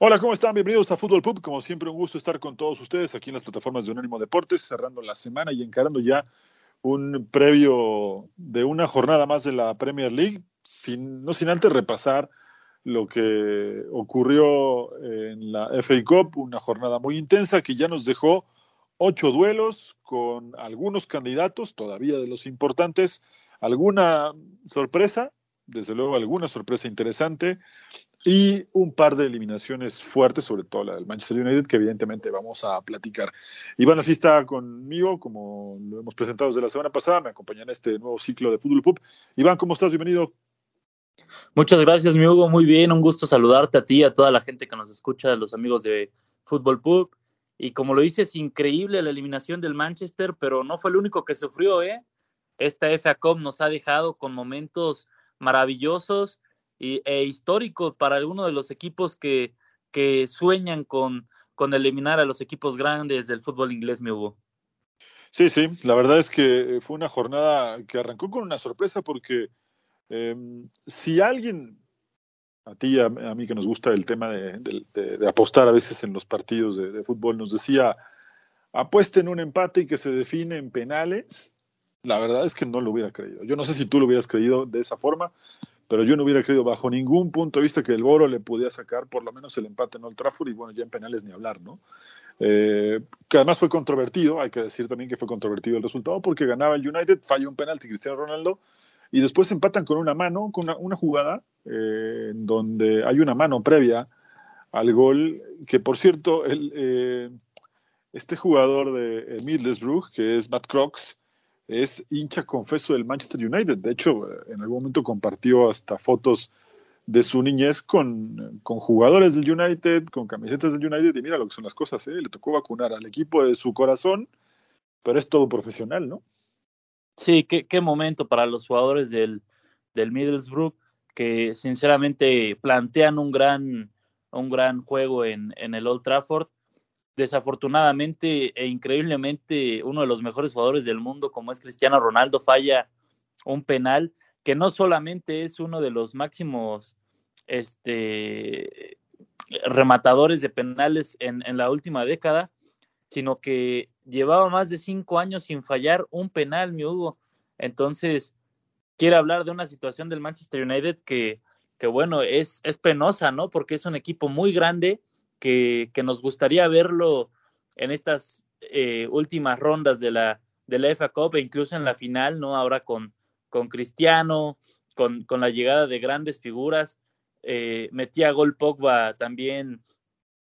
Hola, ¿cómo están? Bienvenidos a Fútbol Pub. Como siempre, un gusto estar con todos ustedes aquí en las plataformas de Unánimo Deportes, cerrando la semana y encarando ya un previo de una jornada más de la Premier League, sin, no sin antes repasar lo que ocurrió en la FA Cup, una jornada muy intensa que ya nos dejó ocho duelos con algunos candidatos, todavía de los importantes, alguna sorpresa, desde luego alguna sorpresa interesante, y un par de eliminaciones fuertes, sobre todo la del Manchester United, que evidentemente vamos a platicar. Iván así está conmigo, como lo hemos presentado desde la semana pasada, me acompaña en este nuevo ciclo de Fútbol Pub. Iván, ¿cómo estás? Bienvenido. Muchas gracias, mi Hugo. Muy bien, un gusto saludarte a ti, a toda la gente que nos escucha, a los amigos de Fútbol Pub. Y como lo dices, increíble la eliminación del Manchester, pero no fue el único que sufrió, ¿eh? Esta FA Cup nos ha dejado con momentos maravillosos e histórico para alguno de los equipos que, que sueñan con, con eliminar a los equipos grandes del fútbol inglés, mi Hugo. Sí, sí, la verdad es que fue una jornada que arrancó con una sorpresa porque em, si alguien, a ti, a, a, mí que nos gusta el tema de, de, de, apostar a veces en los partidos de, fútbol, nos decía, apuesten un empate y que se define en penales, la verdad es que no lo hubiera creído. Yo no sé si tú lo hubieras creído de esa forma, pero yo no hubiera creído bajo ningún punto de vista que el Boro le pudiera sacar por lo menos el empate en Old Trafford y bueno, ya en penales ni hablar, ¿no? Eh, que además fue controvertido, hay que decir también que fue controvertido el resultado porque ganaba el United, falló un penalti Cristiano Ronaldo y después empatan con una mano, con una, jugada eh, donde hay una mano previa al gol, que por cierto, el, eh, este jugador de Middlesbrough, que es Matt Crocs, es hincha confeso del Manchester United. De hecho, en algún momento compartió hasta fotos de su niñez con, con, jugadores del United, con camisetas del United, y mira lo que son las cosas, ¿eh? le tocó vacunar al equipo de su corazón, pero es todo profesional, ¿no? Sí, qué, qué momento para los jugadores del, del Middlesbrough, que sinceramente plantean un gran, un gran juego en, en el Old Trafford desafortunadamente e increíblemente uno de los mejores jugadores del mundo como es Cristiano Ronaldo falla un penal que no solamente es uno de los máximos este rematadores de penales en, la última década, sino que llevaba más de cinco años sin fallar un penal, mi Hugo. Entonces, quiere hablar de una situación del Manchester United que, que bueno, es, es penosa, ¿no? Porque es un equipo muy grande, que, nos gustaría verlo en estas eh, últimas rondas de la, de la FA Cup e incluso en la final, ¿no? Ahora con, con Cristiano, con, con la llegada de grandes figuras. Eh, metía gol Pogba también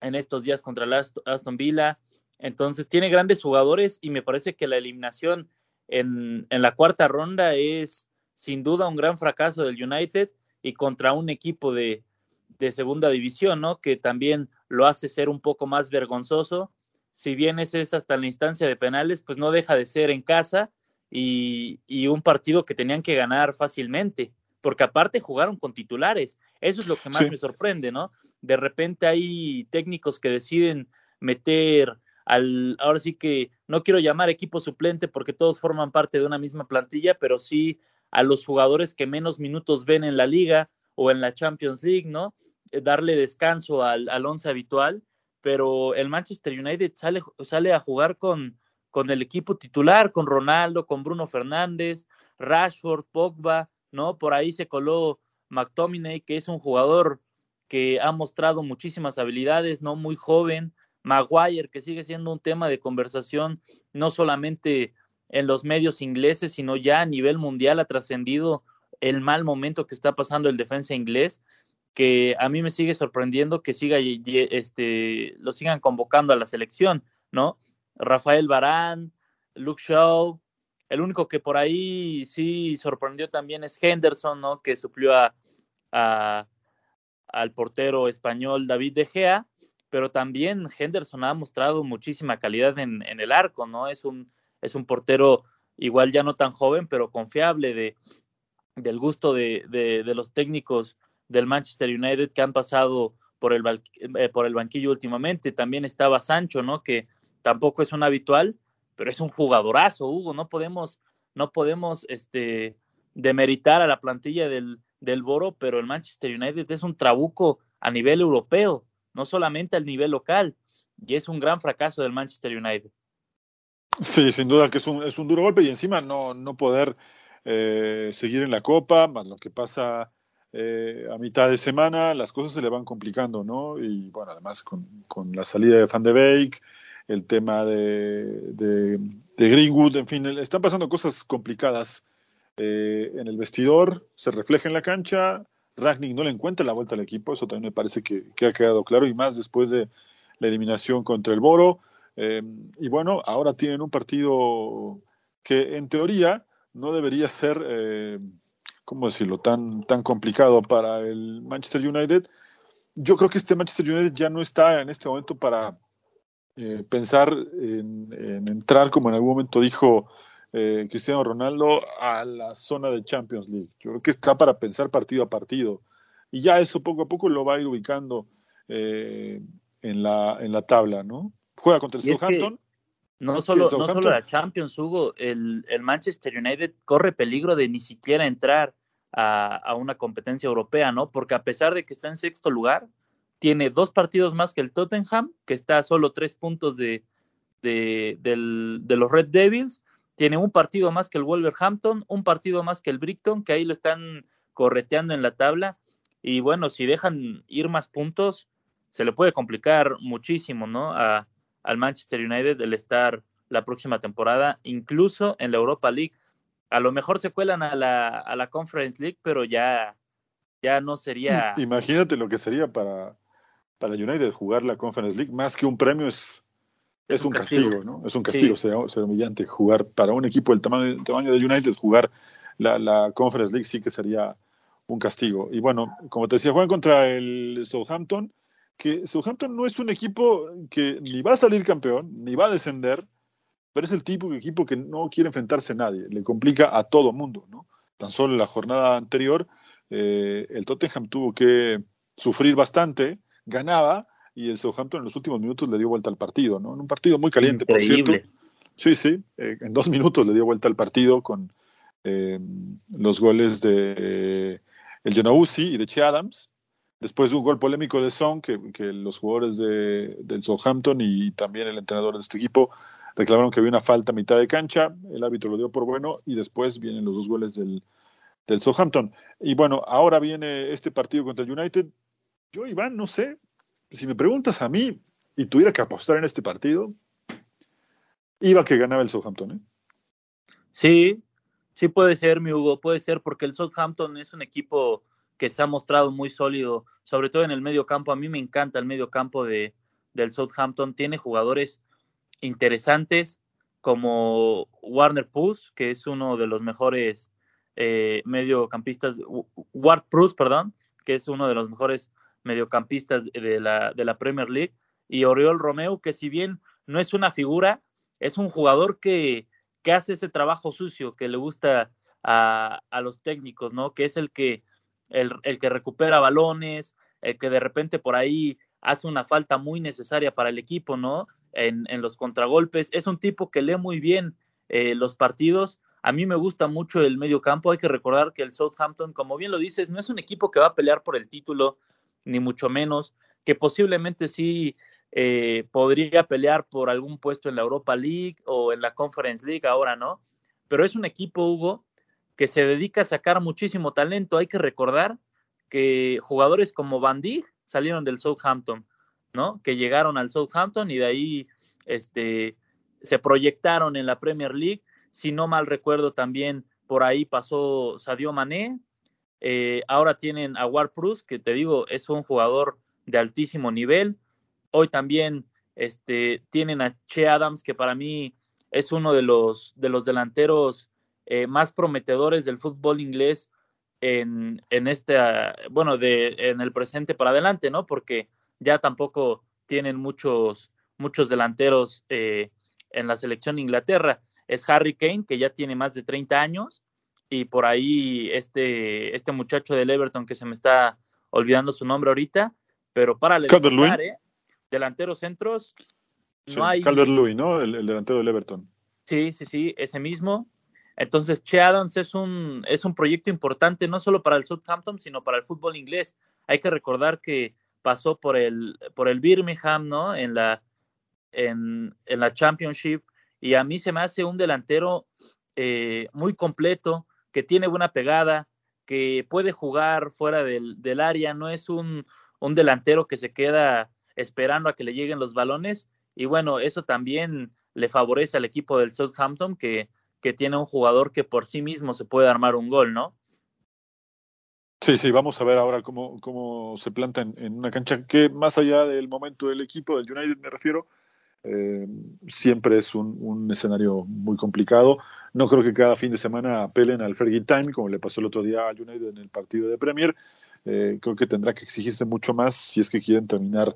en estos días contra el Aston Villa. Entonces tiene grandes jugadores y me parece que la eliminación en, en la cuarta ronda es sin duda un gran fracaso del United y contra un equipo de, de segunda división, ¿no? Que también lo hace ser un poco más vergonzoso. Si bien ese es hasta la instancia de penales, pues no deja de ser en casa y, y un partido que tenían que ganar fácilmente, porque aparte jugaron con titulares. Eso es lo que más sí. me sorprende, ¿no? De repente hay técnicos que deciden meter al, ahora sí que no quiero llamar equipo suplente porque todos forman parte de una misma plantilla, pero sí a los jugadores que menos minutos ven en la liga o en la Champions League, ¿no? Eh, darle descanso al, al once habitual, pero el Manchester United sale, sale a jugar con, con el equipo titular, con Ronaldo, con Bruno Fernández, Rashford, Pogba, ¿no? Por ahí se coló McTominay, que es un jugador que ha mostrado muchísimas habilidades, ¿no? Muy joven, Maguire, que sigue siendo un tema de conversación, no solamente en los medios ingleses, sino ya a nivel mundial ha trascendido el mal momento que está pasando el defensa inglés que a mí me sigue sorprendiendo que siga este lo sigan convocando a la selección, ¿no? Rafael Barán, Luke Shaw, el único que por ahí sí sorprendió también es Henderson, ¿no? Que suplió a, al portero español David De Gea, pero también Henderson ha mostrado muchísima calidad en, en el arco, ¿no? Es un, es un portero igual ya no tan joven, pero confiable de, del gusto de, de, de los técnicos del Manchester United que han pasado por el, eh, por el banquillo últimamente. También estaba Sancho, ¿no? Que tampoco es un habitual, pero es un jugadorazo, Hugo. No podemos, no podemos este, demeritar a la plantilla del, del Boro, pero el Manchester United es un trabuco a nivel europeo, no solamente al nivel local, y es un gran fracaso del Manchester United. Sí, sin duda que es un, es un duro golpe y encima no, no poder eh, seguir en la Copa, más lo que pasa eh, a mitad de semana, las cosas se le van complicando, ¿no? Y bueno, además con, con la salida de Van de Beek, el tema de, de, Greenwood, en fin, están pasando cosas complicadas eh, en el vestidor, se refleja en la cancha, Ragnick no le encuentra la vuelta al equipo, eso también me parece que, ha quedado claro, y más después de la eliminación contra el Boro. Eh, y bueno, ahora tienen un partido que en teoría no debería ser, eh, ¿cómo decirlo?, tan, tan complicado para el Manchester United. Yo creo que este Manchester United ya no está en este momento para eh, pensar en, entrar, como en algún momento dijo eh, Cristiano Ronaldo, a la zona de Champions League. Yo creo que está para pensar partido a partido. Y ya eso poco a poco lo va a ir ubicando eh, en, la, en la tabla, ¿no? Juega contra el Southampton. No solo, no solo la Champions, Hugo, el, el, Manchester United corre peligro de ni siquiera entrar a, a, una competencia europea, ¿no? Porque a pesar de que está en sexto lugar, tiene dos partidos más que el Tottenham, que está a solo tres puntos de, de, de los Red Devils, tiene un partido más que el Wolverhampton, un partido más que el Brighton, que ahí lo están correteando en la tabla. Y bueno, si dejan ir más puntos, se le puede complicar muchísimo, ¿no? A, al Manchester United el estar la próxima temporada, incluso en la Europa League. A lo mejor se cuelan a la, a la Conference League, pero ya, ya no sería. Imagínate lo que sería para, para United jugar la Conference League, más que un premio, es es, un castigo, ¿no? Es un castigo, será, humillante jugar para un equipo del tamaño, tamaño de United, jugar la, la, Conference League sí que sería un castigo. Y bueno, como te decía, juegan contra el Southampton, que Southampton no es un equipo que ni va a salir campeón, ni va a descender, pero es el tipo de equipo que no quiere enfrentarse a nadie, le complica a todo mundo, ¿no? Tan solo en la jornada anterior, eh, el Tottenham tuvo que sufrir bastante, ganaba, y el Southampton en los últimos minutos le dio vuelta al partido, ¿no? En un partido muy caliente, por cierto. Sí, sí, eh, en dos minutos le dio vuelta al partido con eh, los goles de eh, el Jonauzi y de Che Adams. Después de un gol polémico de Son, que, los jugadores de, del Southampton y también el entrenador de este equipo reclamaron que había una falta a mitad de cancha, el árbitro lo dio por bueno y después vienen los dos goles del, Southampton. Y bueno, ahora viene este partido contra el United. Yo, Iván, no sé, si me preguntas a mí y tuviera que apostar en este partido, iba que ganaba el Southampton. ¿eh? Sí, sí puede ser, mi Hugo, puede ser, porque el Southampton es un equipo que se ha mostrado muy sólido, sobre todo en el medio campo. A mí me encanta el medio campo de, del Southampton. Tiene jugadores interesantes como Warner Puss, que es uno de los mejores eh, mediocampistas, Ward Prus, perdón, que es uno de los mejores mediocampistas de la, de la Premier League, y Oriol Romeo, que si bien no es una figura, es un jugador que, que hace ese trabajo sucio que le gusta a, a los técnicos, ¿no? Que es el que, el, el, que recupera balones, el que de repente por ahí hace una falta muy necesaria para el equipo, ¿no? En, en los contragolpes. Es un tipo que lee muy bien eh, los partidos. A mí me gusta mucho el medio campo. Hay que recordar que el Southampton, como bien lo dices, no es un equipo que va a pelear por el título, ni mucho menos, que posiblemente sí eh, podría pelear por algún puesto en la Europa League o en la Conference League, ahora no, pero es un equipo, Hugo, que se dedica a sacar muchísimo talento. Hay que recordar que jugadores como Van Dijk salieron del Southampton, ¿no? Que llegaron al Southampton y de ahí este, se proyectaron en la Premier League. Si no mal recuerdo, también por ahí pasó Sadio Mané, eh, ahora tienen a Ward Prus, que te digo, es un jugador de altísimo nivel. Hoy también este, tienen a Che Adams, que para mí es uno de los, de los delanteros eh, más prometedores del fútbol inglés en, en este, bueno, de, en el presente para adelante, ¿no? Porque ya tampoco tienen muchos, muchos delanteros eh, en la selección de Inglaterra. Es Harry Kane, que ya tiene más de 30 años, y por ahí este, este muchacho del Everton que se me está olvidando su nombre ahorita, pero para levantar, ¿eh? delanteros centros, no hay. Calvert Lewin, ¿no? El, delantero del Everton. Sí, sí, sí, ese mismo. Entonces, Che Adams es un, es un proyecto importante no solo para el Southampton, sino para el fútbol inglés. Hay que recordar que pasó por el, por el Birmingham, ¿no? En la, en, en la Championship. Y a mí se me hace un delantero eh, muy completo, que tiene buena pegada, que puede jugar fuera del, del área, no es un, un delantero que se queda esperando a que le lleguen los balones. Y bueno, eso también le favorece al equipo del Southampton, que, que tiene un jugador que por sí mismo se puede armar un gol, ¿no? Sí, sí, vamos a ver ahora cómo, cómo se planta en, una cancha que más allá del momento del equipo, del United me refiero, eh, siempre es un, un, escenario muy complicado. No creo que cada fin de semana apelen al Fergie Time, como le pasó el otro día a United en el partido de Premier. Eh, creo que tendrá que exigirse mucho más si es que quieren terminar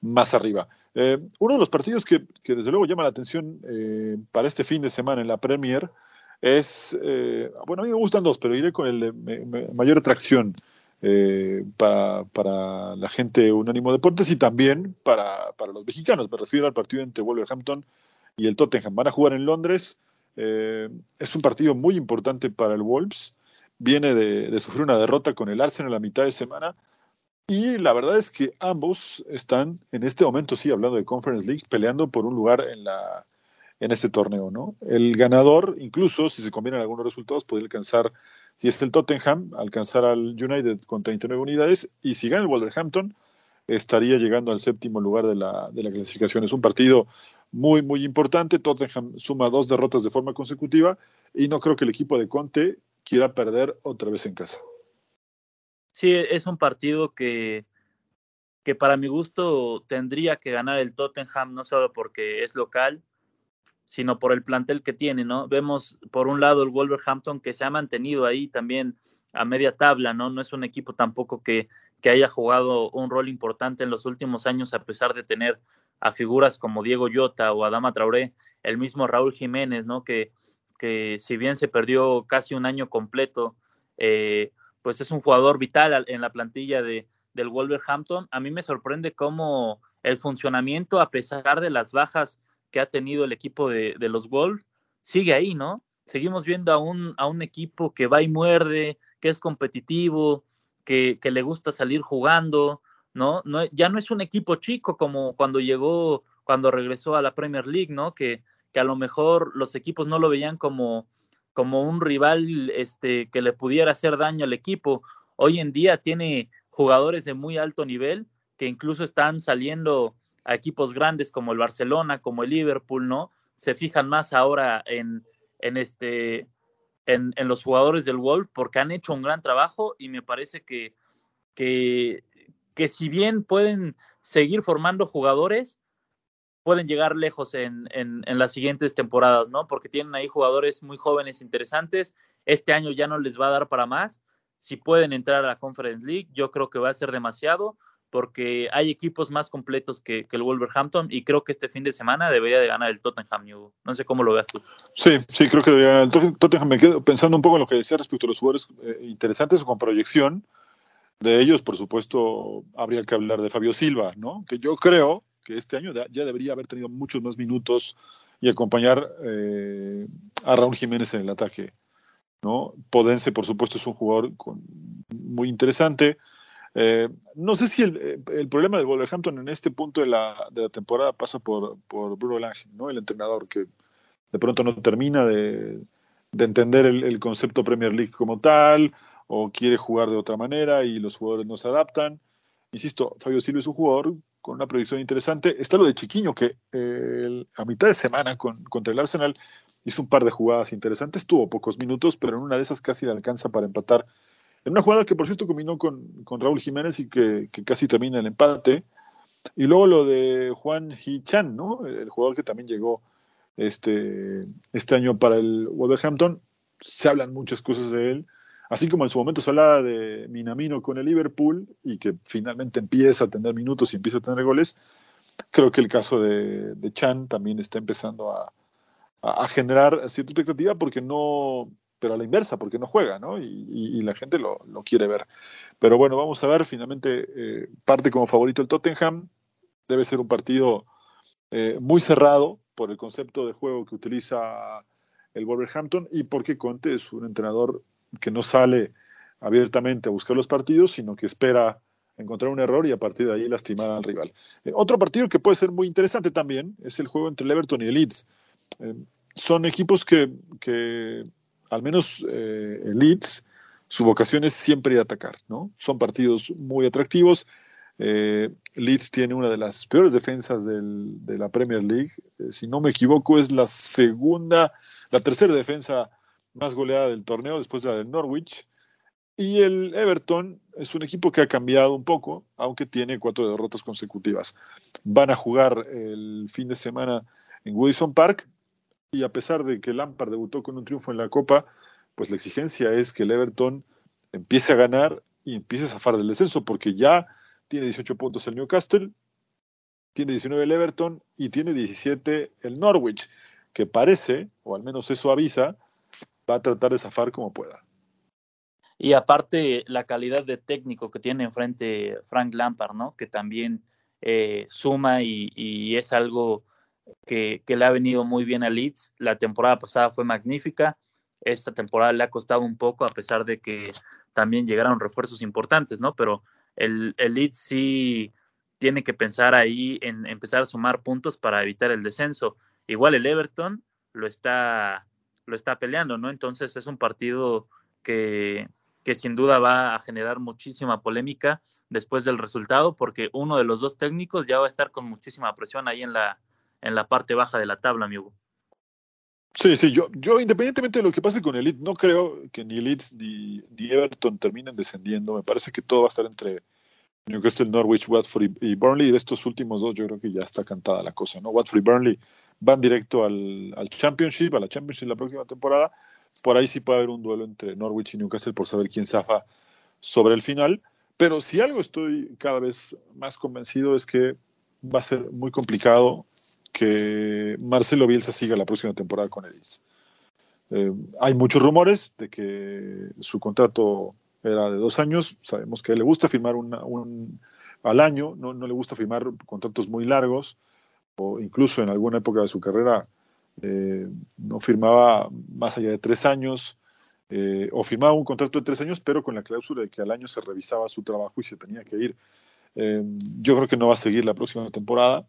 más arriba. Eh, uno de los partidos que, que, desde luego llama la atención eh, para este fin de semana en la Premier es, eh, bueno, a mí me gustan dos, pero iré con el de mayor atracción eh, para, para, la gente Unánimo Deportes y también para, para, los mexicanos. Me refiero al partido entre Wolverhampton y el Tottenham. Van a jugar en Londres. Eh, es un partido muy importante para el Wolves. Viene de, de, sufrir una derrota con el Arsenal a la mitad de semana. Y la verdad es que ambos están en este momento, sí, hablando de Conference League, peleando por un lugar en la, en este torneo, ¿no? El ganador, incluso si se combinan algunos resultados, puede alcanzar, si es el Tottenham, alcanzar al United con 39 unidades, y si gana el Wolverhampton, estaría llegando al séptimo lugar de la, de la clasificación. Es un partido muy, muy importante. Tottenham suma dos derrotas de forma consecutiva, y no creo que el equipo de Conte quiera perder otra vez en casa. Sí, es un partido que, que para mi gusto tendría que ganar el Tottenham, no solo porque es local, sino por el plantel que tiene, ¿no? Vemos por un lado el Wolverhampton que se ha mantenido ahí también a media tabla, ¿no? No es un equipo tampoco que, que haya jugado un rol importante en los últimos años a pesar de tener a figuras como Diego Llota o Adama Traoré, el mismo Raúl Jiménez, ¿no? Que, que si bien se perdió casi un año completo, eh, pues es un jugador vital en la plantilla de, del Wolverhampton. A mí me sorprende cómo el funcionamiento, a pesar de las bajas que ha tenido el equipo de, de los Wolves sigue ahí, ¿no? Seguimos viendo a un, a un equipo que va y muerde, que es competitivo, que, que le gusta salir jugando, ¿no? ¿no? Ya no es un equipo chico como cuando llegó, cuando regresó a la Premier League, ¿no? Que, que a lo mejor los equipos no lo veían como, como un rival este, que le pudiera hacer daño al equipo. Hoy en día tiene jugadores de muy alto nivel que incluso están saliendo a equipos grandes como el Barcelona, como el Liverpool, ¿no? Se fijan más ahora en, en este en, en los jugadores del Wolf porque han hecho un gran trabajo y me parece que, que, que si bien pueden seguir formando jugadores, pueden llegar lejos en, en, en, las siguientes temporadas, ¿no? Porque tienen ahí jugadores muy jóvenes, interesantes. Este año ya no les va a dar para más. Si pueden entrar a la Conference League, yo creo que va a ser demasiado porque hay equipos más completos que, que, el Wolverhampton y creo que este fin de semana debería de ganar el Tottenham. New. No sé cómo lo veas tú. Sí, sí, creo que debería ganar el Tottenham. Me quedo pensando un poco en lo que decía respecto a los jugadores eh, interesantes con proyección. De ellos, por supuesto, habría que hablar de Fabio Silva, ¿no? Que yo creo que este año ya debería haber tenido muchos más minutos y acompañar eh, a Raúl Jiménez en el ataque, ¿no? Podense, por supuesto, es un jugador muy interesante. Eh, no sé si el, eh, problema del Wolverhampton en este punto de la, de la temporada pasa por, por Bruno Lange, ¿no? el entrenador que de pronto no termina de, de entender el, el, concepto Premier League como tal o quiere jugar de otra manera y los jugadores no se adaptan. Insisto, Fabio Silva es un jugador con una proyección interesante. Está lo de Chiquiño, que eh, a mitad de semana con, contra el Arsenal hizo un par de jugadas interesantes, tuvo pocos minutos, pero en una de esas casi le alcanza para empatar en una jugada que, por cierto, combinó con, con Raúl Jiménez y que, que, casi termina el empate. Y luego lo de Juan Hichan, ¿no? El jugador que también llegó este, este año para el Wolverhampton. Se hablan muchas cosas de él. Así como en su momento se hablaba de Minamino con el Liverpool y que finalmente empieza a tener minutos y empieza a tener goles, creo que el caso de, Chan también está empezando a, generar cierta expectativa porque no, pero a la inversa, porque no juega, ¿no? Y, y, la gente lo, lo, quiere ver. Pero bueno, vamos a ver, finalmente eh, parte como favorito el Tottenham, debe ser un partido eh, muy cerrado por el concepto de juego que utiliza el Wolverhampton y porque Conte es un entrenador que no sale abiertamente a buscar los partidos, sino que espera encontrar un error y a partir de ahí lastimar al rival. Eh, otro partido que puede ser muy interesante también es el juego entre el Everton y el Leeds. Eh, son equipos que, que al menos eh, el Leeds, su vocación es siempre ir a atacar, ¿no? Son partidos muy atractivos. Leeds tiene una de las peores defensas del, de la Premier League. si no me equivoco, es la segunda, la tercera defensa más goleada del torneo después de la del Norwich. Y el Everton es un equipo que ha cambiado un poco, aunque tiene cuatro derrotas consecutivas. Van a jugar el fin de semana en Wilson Park y a pesar de que Lampard debutó con un triunfo en la Copa, pues la exigencia es que el Everton empiece a ganar y empiece a zafar del descenso, porque ya tiene 18 puntos el Newcastle, tiene 19 el Everton y tiene 17 el Norwich, que parece, o al menos eso avisa, va a tratar de zafar como pueda. Y aparte, la calidad de técnico que tiene enfrente Frank Lampard, ¿no? Que también eh, suma y, es algo que, le ha venido muy bien a Leeds. La temporada pasada fue magnífica. Esta temporada le ha costado un poco, a pesar de que también llegaron refuerzos importantes, ¿no? Pero el, el Leeds sí tiene que pensar ahí en empezar a sumar puntos para evitar el descenso. Igual el Everton lo está, lo está peleando, ¿no? Entonces es un partido que, que sin duda va a generar muchísima polémica después del resultado, porque uno de los dos técnicos ya va a estar con muchísima presión ahí en la, en la parte baja de la tabla, amigo. Sí, sí, yo, yo independientemente de lo que pase con el Leeds, no creo que ni Leeds ni, ni, Everton terminen descendiendo. Me parece que todo va a estar entre Newcastle, Norwich, Watford y, Burnley. Y de estos últimos dos, yo creo que ya está cantada la cosa, ¿no? Watford y Burnley van directo al, al Championship, a la Championship la próxima temporada por ahí sí puede haber un duelo entre Norwich y Newcastle por saber quién zafa sobre el final. Pero si algo estoy cada vez más convencido es que va a ser muy complicado que Marcelo Bielsa siga la próxima temporada con Edis. Eh, hay muchos rumores de que su contrato era de dos años. Sabemos que le gusta firmar un, al año, no, no le gusta firmar contratos muy largos, o incluso en alguna época de su carrera eh, no firmaba más allá de tres años, eh, o firmaba un contrato de tres años, pero con la cláusula de que al año se revisaba su trabajo y se tenía que ir. Eh, yo creo que no va a seguir la próxima temporada.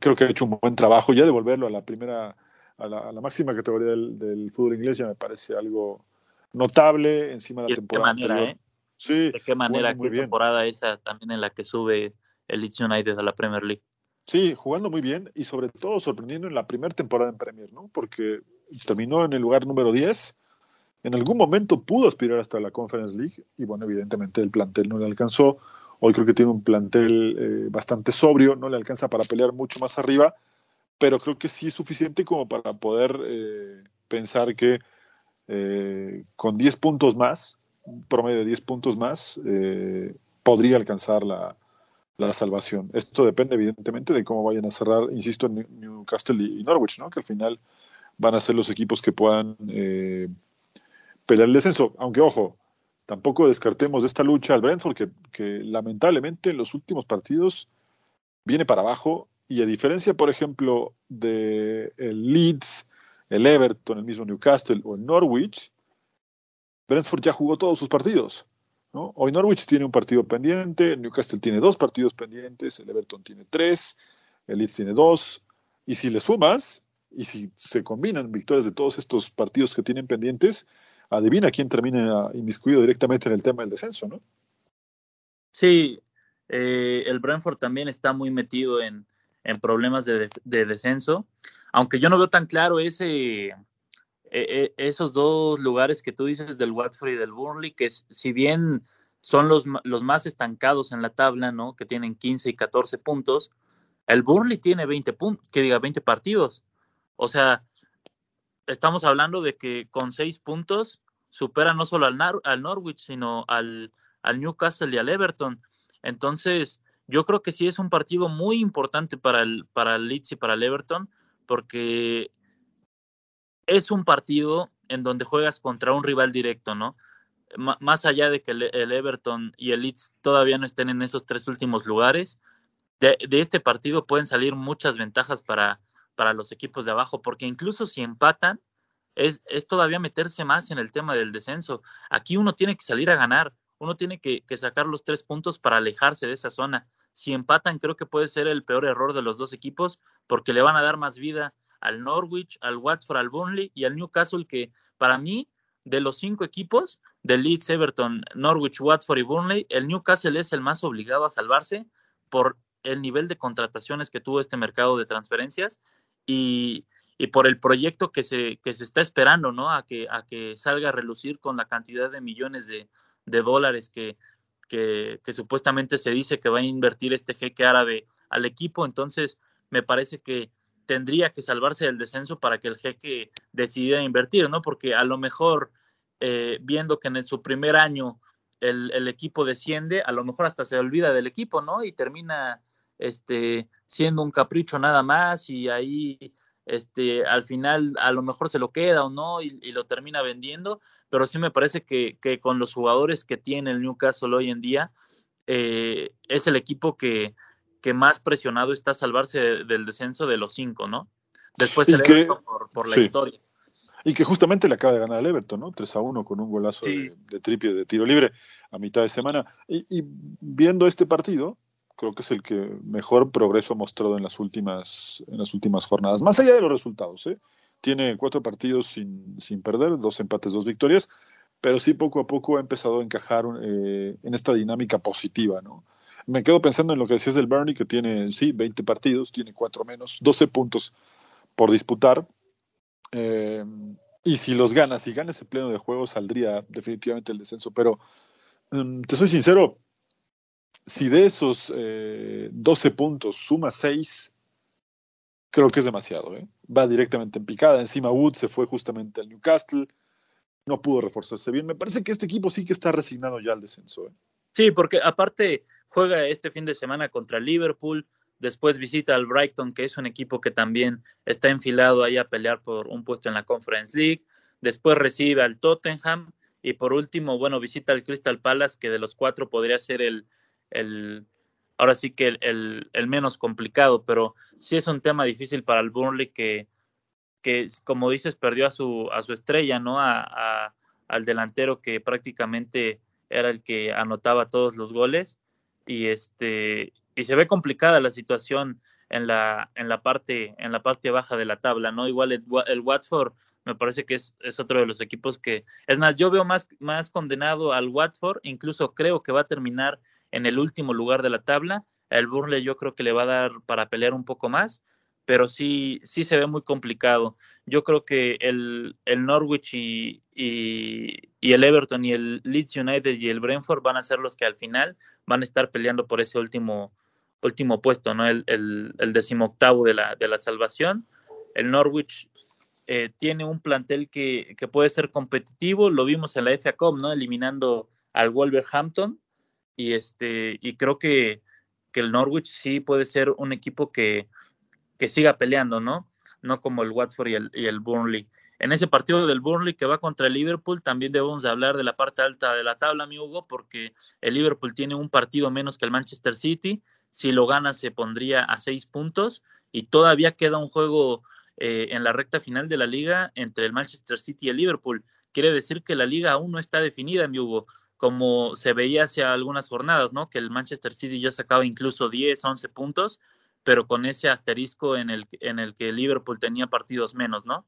Creo que ha hecho un buen trabajo. Ya devolverlo a la primera, a la, máxima categoría del, fútbol inglés ya me parece algo notable encima de la temporada. ¿De qué manera, Sí, ¿De qué manera, qué temporada esa también en la que sube el Leeds United a la Premier League? Sí, jugando muy bien y sobre todo sorprendiendo en la primera temporada en Premier, ¿no? Porque terminó en el lugar número 10. En algún momento pudo aspirar hasta la Conference League y bueno, evidentemente el plantel no le alcanzó. Hoy creo que tiene un plantel eh, bastante sobrio, no le alcanza para pelear mucho más arriba, pero creo que sí es suficiente como para poder eh, pensar que eh, con 10 puntos más, promedio de 10 puntos más, podría alcanzar la, la salvación. Esto depende evidentemente de cómo vayan a cerrar, insisto, Newcastle y Norwich, ¿no? que al final van a ser los equipos que puedan eh, pelear el descenso. Aunque, ojo, tampoco descartemos de esta lucha al Brentford, que, que lamentablemente en los últimos partidos viene para abajo y a diferencia, por ejemplo, de el Leeds, el Everton, el mismo Newcastle o el Norwich, Brentford ya jugó todos sus partidos. Hoy Norwich tiene un partido pendiente, Newcastle tiene dos partidos pendientes, el Everton tiene tres, el Leeds tiene dos, y si le sumas, y si se combinan victorias de todos estos partidos que tienen pendientes, adivina quién termina inmiscuido directamente en el tema del descenso, ¿no? Sí, eh, el Brentford también está muy metido en, en problemas de, de, descenso, aunque yo no veo tan claro ese, e, e, esos dos lugares que tú dices del Watford y del Burnley, que si bien son los, los más estancados en la tabla, ¿no? Que tienen 15 y 14 puntos, el Burnley tiene 20 puntos, que diga 20 partidos. O sea, estamos hablando de que con 6 puntos supera no solo al, al Norwich, sino al, al Newcastle y al Everton. Entonces, yo creo que sí es un partido muy importante para el, para el Leeds y para el Everton, porque es un partido en donde juegas contra un rival directo, ¿no? más allá de que el, Everton y el Leeds todavía no estén en esos tres últimos lugares, de, este partido pueden salir muchas ventajas para, para los equipos de abajo, porque incluso si empatan, es, es todavía meterse más en el tema del descenso. Aquí uno tiene que salir a ganar, uno tiene que, sacar los tres puntos para alejarse de esa zona. Si empatan, creo que puede ser el peor error de los dos equipos, porque le van a dar más vida al Norwich, al Watford, al Burnley y al Newcastle, que para mí, de los cinco equipos, de Leeds, Everton, Norwich, Watford y Burnley, el Newcastle es el más obligado a salvarse por el nivel de contrataciones que tuvo este mercado de transferencias y, y por el proyecto que se, que se está esperando, ¿no? A que, a que salga a relucir con la cantidad de millones de, de dólares que, que, que, supuestamente se dice que va a invertir este jeque árabe al equipo. Entonces, me parece que tendría que salvarse del descenso para que el jeque decidiera invertir, ¿no? Porque a lo mejor, eh, viendo que en su primer año el, el, equipo desciende, a lo mejor hasta se olvida del equipo, ¿no? Y termina este, siendo un capricho nada más y ahí este, al final a lo mejor se lo queda o no y, lo termina vendiendo, pero sí me parece que, que, con los jugadores que tiene el Newcastle hoy en día, eh, es el equipo que, que más presionado está a salvarse del descenso de los cinco, ¿no? Después el que, por, la historia. Y que justamente le acaba de ganar el Everton, ¿no? 3 a 1 con un golazo de, de tripio de tiro libre a mitad de semana. Y, y viendo este partido, creo que es el que mejor progreso ha mostrado en las últimas, en las últimas jornadas, más allá de los resultados. ¿eh? Tiene cuatro partidos sin, sin perder, dos empates, dos victorias, pero sí poco a poco ha empezado a encajar eh, en esta dinámica positiva. ¿no? Me quedo pensando en lo que decías del Burnley, que tiene, sí, 20 partidos, tiene cuatro menos, 12 puntos por disputar. Eh, y si los gana, si gana ese pleno de juego, saldría definitivamente el descenso. Pero mm, te soy sincero, si de esos eh, 12 puntos suma 6, creo que es demasiado. ¿eh? Va directamente en picada. Encima Wood se fue justamente al Newcastle. No pudo reforzarse bien. Me parece que este equipo sí que está resignado ya al descenso. ¿eh? Sí, porque aparte juega este fin de semana contra Liverpool. Después visita al Brighton, que es un equipo que también está enfilado ahí a pelear por un puesto en la Conference League. Después recibe al Tottenham. Y por último, bueno, visita al Crystal Palace, que de los cuatro podría ser el, el ahora sí que el, el, menos complicado, pero sí es un tema difícil para el Burnley que, que como dices, perdió a su, a su estrella, ¿no? A, al delantero que prácticamente era el que anotaba todos los goles y este y se ve complicada la situación en la en la parte en la parte baja de la tabla no igual el, el Watford me parece que es, es, otro de los equipos que es más yo veo más más condenado al Watford incluso creo que va a terminar en el último lugar de la tabla. El Burnley yo creo que le va a dar para pelear un poco más, pero sí, sí se ve muy complicado. Yo creo que el, el Norwich y, y, el Everton y el Leeds United y el Brentford van a ser los que al final van a estar peleando por ese último, último puesto, ¿no? El, el, decimoctavo de la, de la salvación. El Norwich eh, tiene un plantel que, que puede ser competitivo, lo vimos en la FA Cup, ¿no? Eliminando al Wolverhampton y este y creo que, que el Norwich sí puede ser un equipo que, que siga peleando, ¿no? No como el Watford y el, y el Burnley. En ese partido del Burnley que va contra el Liverpool, también debemos hablar de la parte alta de la tabla, mi Hugo, porque el Liverpool tiene un partido menos que el Manchester City. Si lo gana, se pondría a seis puntos y todavía queda un juego eh, en la recta final de la liga entre el Manchester City y el Liverpool. Quiere decir que la liga aún no está definida, mi Hugo como se veía hace algunas jornadas, ¿no? Que el Manchester City ya sacaba incluso 10, 11 puntos, pero con ese asterisco en el, en el que Liverpool tenía partidos menos, ¿no?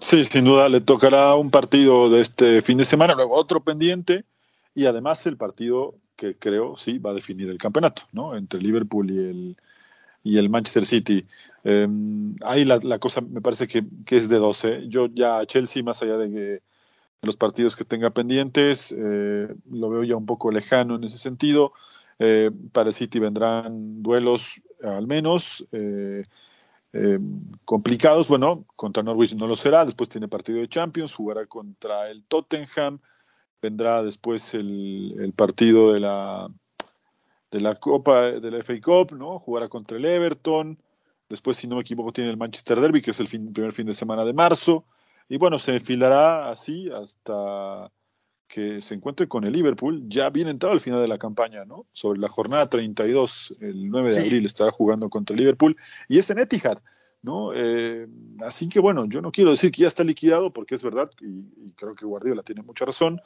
Sí, sin duda le tocará un partido de este fin de semana, luego otro pendiente y además el partido que creo sí va a definir el campeonato, ¿no? Entre Liverpool y el, y el Manchester City. Em, ahí la, la, cosa me parece que, que, es de 12. Yo ya Chelsea, más allá de que los partidos que tenga pendientes. Eh, lo veo ya un poco lejano en ese sentido. Eh, para City vendrán duelos al menos eh, complicados. Bueno, contra Norwich no lo será. Después tiene partido de Champions, jugará contra el Tottenham. Vendrá después el, el partido de la de la Copa de la FA Cup, ¿no? Jugará contra el Everton. Después, si no me equivoco, tiene el Manchester Derby, que es el primer fin de semana de marzo. Y bueno, se enfilará así hasta que se encuentre con el Liverpool, ya bien entrado al final de la campaña, ¿no? Sobre la jornada 32, el 9 de abril estará jugando contra el Liverpool y es en Etihad, ¿no? Eh, así que bueno, yo no quiero decir que ya está liquidado porque es verdad y, creo que Guardiola tiene mucha razón.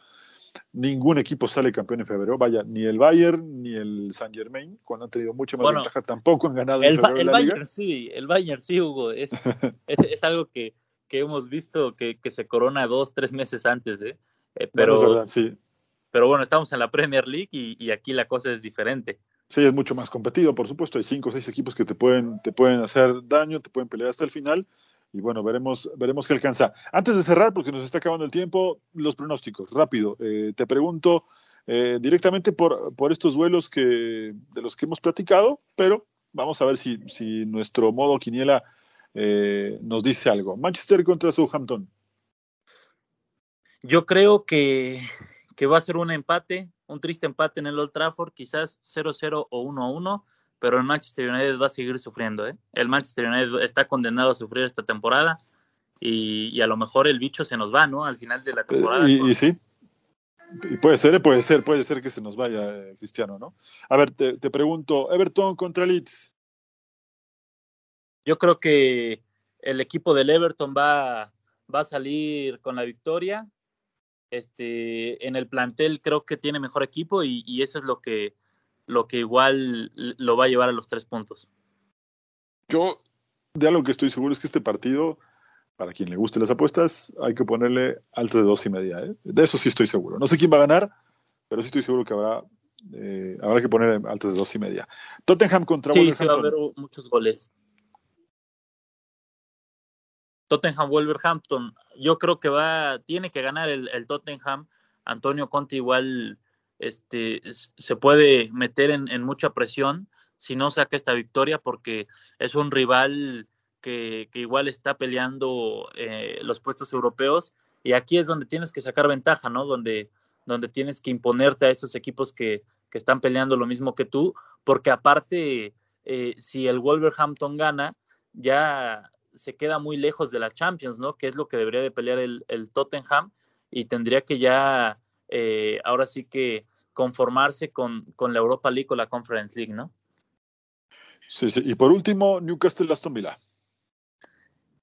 ningún equipo sale campeón en febrero. Vaya, ni el Bayern ni el Saint Germain, cuando han tenido mucho más ventaja, tampoco han ganado el, en febrero. El la Bayern Liga. sí, el Bayern sí, Hugo. Es, es, es algo que, que, hemos visto que, que, se corona dos, tres meses antes, ¿eh? Eh pero, verdad, sí. pero bueno, estamos en la Premier League y, y, aquí la cosa es diferente. Sí, es mucho más competido, por supuesto. Hay cinco o seis equipos que te pueden, te pueden hacer daño, te pueden pelear hasta el final y bueno, veremos, veremos qué alcanza. Antes de cerrar, porque nos está acabando el tiempo, los pronósticos, rápido. Eh, te pregunto eh, directamente por, por estos duelos que, de los que hemos platicado, pero vamos a ver si, si nuestro modo quiniela eh, nos dice algo. Manchester contra Southampton. Yo creo que, que va a ser un empate, un triste empate en el Old Trafford, quizás 0-0 o 1-1 pero el Manchester United va a seguir sufriendo. ¿eh? El Manchester United está condenado a sufrir esta temporada y, y, a lo mejor el bicho se nos va, ¿no? Al final de la temporada. Y, y sí. Y puede ser, puede ser, puede ser que se nos vaya, eh, Cristiano, ¿no? A ver, te, te, pregunto, Everton contra Leeds. Yo creo que el equipo del Everton va, va a salir con la victoria. Este, en el plantel creo que tiene mejor equipo y, y eso es lo que, lo que igual lo va a llevar a los tres puntos. Yo, de algo que estoy seguro es que este partido, para quien le guste las apuestas, hay que ponerle alto de dos y media. ¿eh? De eso sí estoy seguro. No sé quién va a ganar, pero sí estoy seguro que habrá, eh, habrá que poner alto de dos y media. Tottenham contra sí, Wolverhampton. Sí, va a haber muchos goles. Tottenham Wolverhampton, yo creo que va, tiene que ganar el, Tottenham. Antonio Conte igual este, se puede meter en, en, mucha presión si no saca esta victoria porque es un rival que, que igual está peleando eh, los puestos europeos y aquí es donde tienes que sacar ventaja, ¿no? Donde, donde tienes que imponerte a esos equipos que, que están peleando lo mismo que tú, porque aparte, eh, si el Wolverhampton gana, ya se queda muy lejos de la Champions, ¿no? Que es lo que debería de pelear el, el Tottenham y tendría que ya eh, ahora sí que conformarse con, con, la Europa League o la Conference League, ¿no? Sí, sí. Y por último, Newcastle Aston Villa.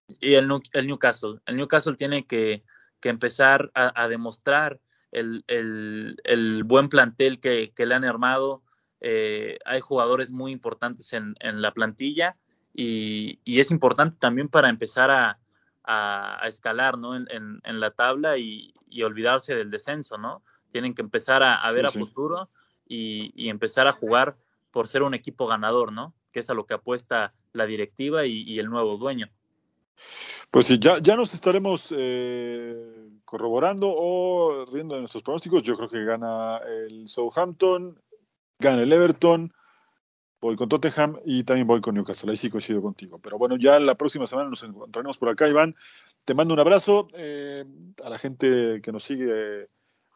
Y el, el Newcastle. El Newcastle tiene que, que empezar a, a demostrar el, el, el, buen plantel que, que le han armado. Eh, hay jugadores muy importantes en, en la plantilla y, y, es importante también para empezar a, a, a escalar ¿no? en, en, en la tabla y, y, olvidarse del descenso, ¿no? Tienen que empezar a, a ver sí, a futuro y, y, empezar a jugar por ser un equipo ganador, ¿no? Que es a lo que apuesta la directiva y, y el nuevo dueño. Pues sí, ya, ya nos estaremos eh, corroborando o riendo de nuestros pronósticos. Yo creo que gana el Southampton, gana el Everton, voy con Tottenham y también voy con Newcastle. Ahí sí coincido contigo. Pero bueno, ya la próxima semana nos encontraremos por acá, Iván. Te mando un abrazo eh, a la gente que nos sigue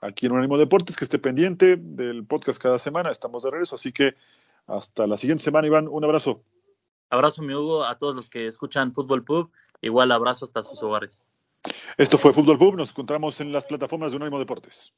aquí en Unánimo Deportes, que esté pendiente del podcast cada semana. Estamos de regreso, así que hasta la siguiente semana, Iván. Un abrazo. Abrazo, mi Hugo, a todos los que escuchan Fútbol Pub. Igual abrazo hasta sus hogares. Esto fue Fútbol Pub. Nos encontramos en las plataformas de Unánimo Deportes.